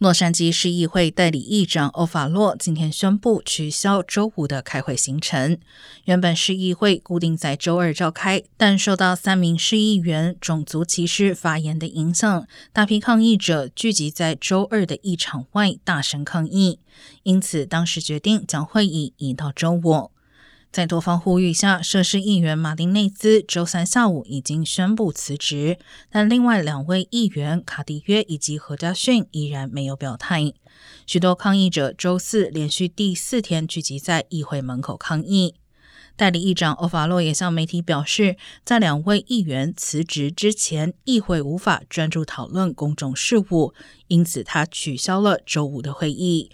洛杉矶市议会代理议长欧法洛今天宣布取消周五的开会行程。原本市议会固定在周二召开，但受到三名市议员种族歧视发言的影响，大批抗议者聚集在周二的议场外大声抗议，因此当时决定将会议移到周五。在多方呼吁下，涉事议员马丁内兹周三下午已经宣布辞职，但另外两位议员卡迪约以及何家逊依然没有表态。许多抗议者周四连续第四天聚集在议会门口抗议。代理议长欧法洛也向媒体表示，在两位议员辞职之前，议会无法专注讨论公众事务，因此他取消了周五的会议。